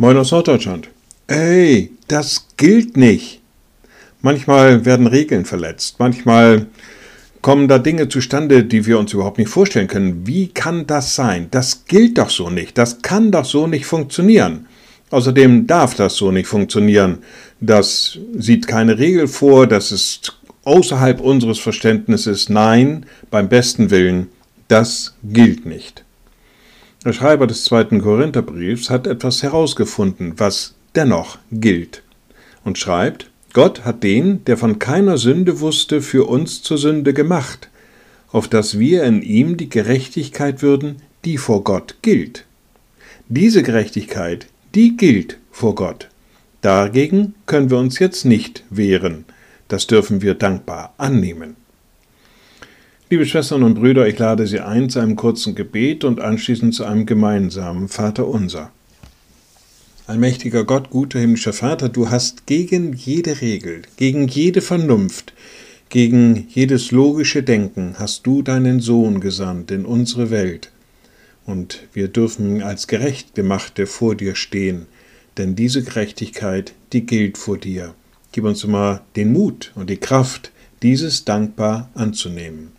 Moin aus Norddeutschland. Ey, das gilt nicht. Manchmal werden Regeln verletzt. Manchmal kommen da Dinge zustande, die wir uns überhaupt nicht vorstellen können. Wie kann das sein? Das gilt doch so nicht. Das kann doch so nicht funktionieren. Außerdem darf das so nicht funktionieren. Das sieht keine Regel vor. Das ist außerhalb unseres Verständnisses. Nein, beim besten Willen, das gilt nicht. Der Schreiber des zweiten Korintherbriefs hat etwas herausgefunden, was dennoch gilt, und schreibt, Gott hat den, der von keiner Sünde wusste, für uns zur Sünde gemacht, auf dass wir in ihm die Gerechtigkeit würden, die vor Gott gilt. Diese Gerechtigkeit, die gilt vor Gott. Dagegen können wir uns jetzt nicht wehren. Das dürfen wir dankbar annehmen. Liebe Schwestern und Brüder, ich lade Sie ein zu einem kurzen Gebet und anschließend zu einem gemeinsamen Vater unser. Allmächtiger Gott, guter himmlischer Vater, du hast gegen jede Regel, gegen jede Vernunft, gegen jedes logische Denken hast du deinen Sohn gesandt in unsere Welt. Und wir dürfen als Gerechtgemachte vor dir stehen, denn diese Gerechtigkeit, die gilt vor dir. Gib uns immer den Mut und die Kraft, dieses dankbar anzunehmen.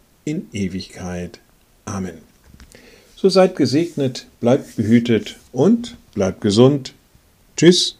in Ewigkeit. Amen. So seid gesegnet, bleibt behütet und bleibt gesund. Tschüss.